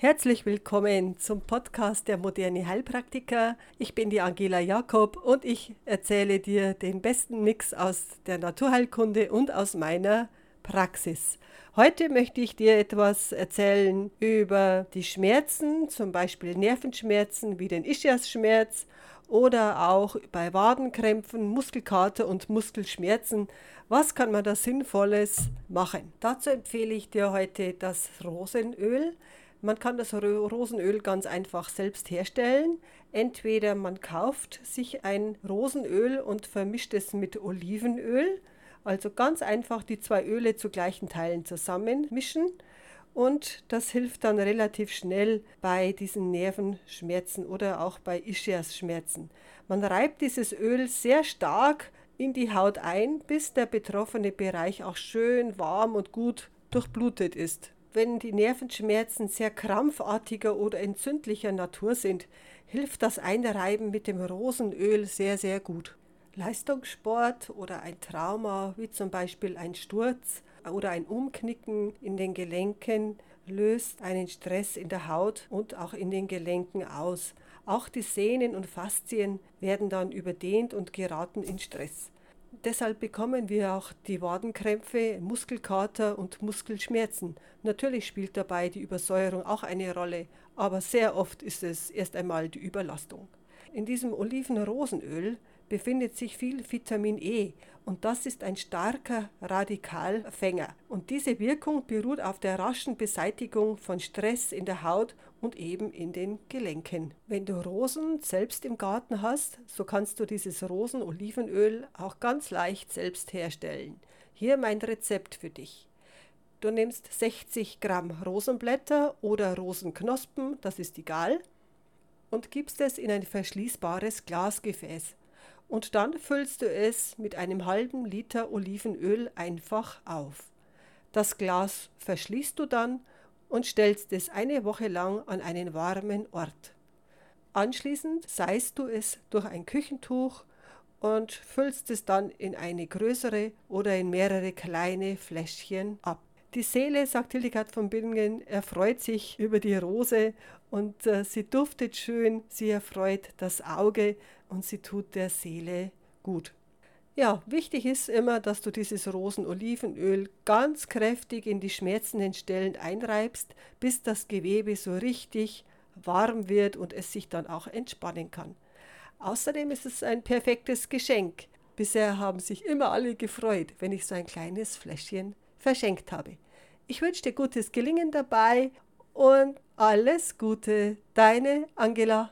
Herzlich willkommen zum Podcast der moderne Heilpraktiker. Ich bin die Angela Jakob und ich erzähle dir den besten Mix aus der Naturheilkunde und aus meiner Praxis. Heute möchte ich dir etwas erzählen über die Schmerzen, zum Beispiel Nervenschmerzen wie den Ischiasschmerz oder auch bei Wadenkrämpfen, Muskelkater und Muskelschmerzen. Was kann man da Sinnvolles machen? Dazu empfehle ich dir heute das Rosenöl. Man kann das Rosenöl ganz einfach selbst herstellen. Entweder man kauft sich ein Rosenöl und vermischt es mit Olivenöl. Also ganz einfach die zwei Öle zu gleichen Teilen zusammenmischen. Und das hilft dann relativ schnell bei diesen Nervenschmerzen oder auch bei Ischias-Schmerzen. Man reibt dieses Öl sehr stark in die Haut ein, bis der betroffene Bereich auch schön warm und gut durchblutet ist. Wenn die Nervenschmerzen sehr krampfartiger oder entzündlicher Natur sind, hilft das Einreiben mit dem Rosenöl sehr, sehr gut. Leistungssport oder ein Trauma, wie zum Beispiel ein Sturz oder ein Umknicken in den Gelenken, löst einen Stress in der Haut und auch in den Gelenken aus. Auch die Sehnen und Faszien werden dann überdehnt und geraten in Stress. Deshalb bekommen wir auch die Wadenkrämpfe, Muskelkater und Muskelschmerzen. Natürlich spielt dabei die Übersäuerung auch eine Rolle, aber sehr oft ist es erst einmal die Überlastung. In diesem Olivenrosenöl befindet sich viel Vitamin E und das ist ein starker Radikalfänger. Und diese Wirkung beruht auf der raschen Beseitigung von Stress in der Haut und eben in den Gelenken. Wenn du Rosen selbst im Garten hast, so kannst du dieses Rosenolivenöl auch ganz leicht selbst herstellen. Hier mein Rezept für dich. Du nimmst 60 Gramm Rosenblätter oder Rosenknospen, das ist egal, und gibst es in ein verschließbares Glasgefäß und dann füllst du es mit einem halben Liter Olivenöl einfach auf. Das Glas verschließt du dann und stellst es eine Woche lang an einen warmen Ort. Anschließend seist du es durch ein Küchentuch und füllst es dann in eine größere oder in mehrere kleine Fläschchen ab. Die Seele, sagt Hildegard von Bingen, erfreut sich über die Rose und äh, sie duftet schön, sie erfreut das Auge und sie tut der Seele gut. Ja, wichtig ist immer, dass du dieses Rosenolivenöl ganz kräftig in die schmerzenden Stellen einreibst, bis das Gewebe so richtig warm wird und es sich dann auch entspannen kann. Außerdem ist es ein perfektes Geschenk. Bisher haben sich immer alle gefreut, wenn ich so ein kleines Fläschchen verschenkt habe. Ich wünsche dir gutes Gelingen dabei und alles Gute, deine Angela.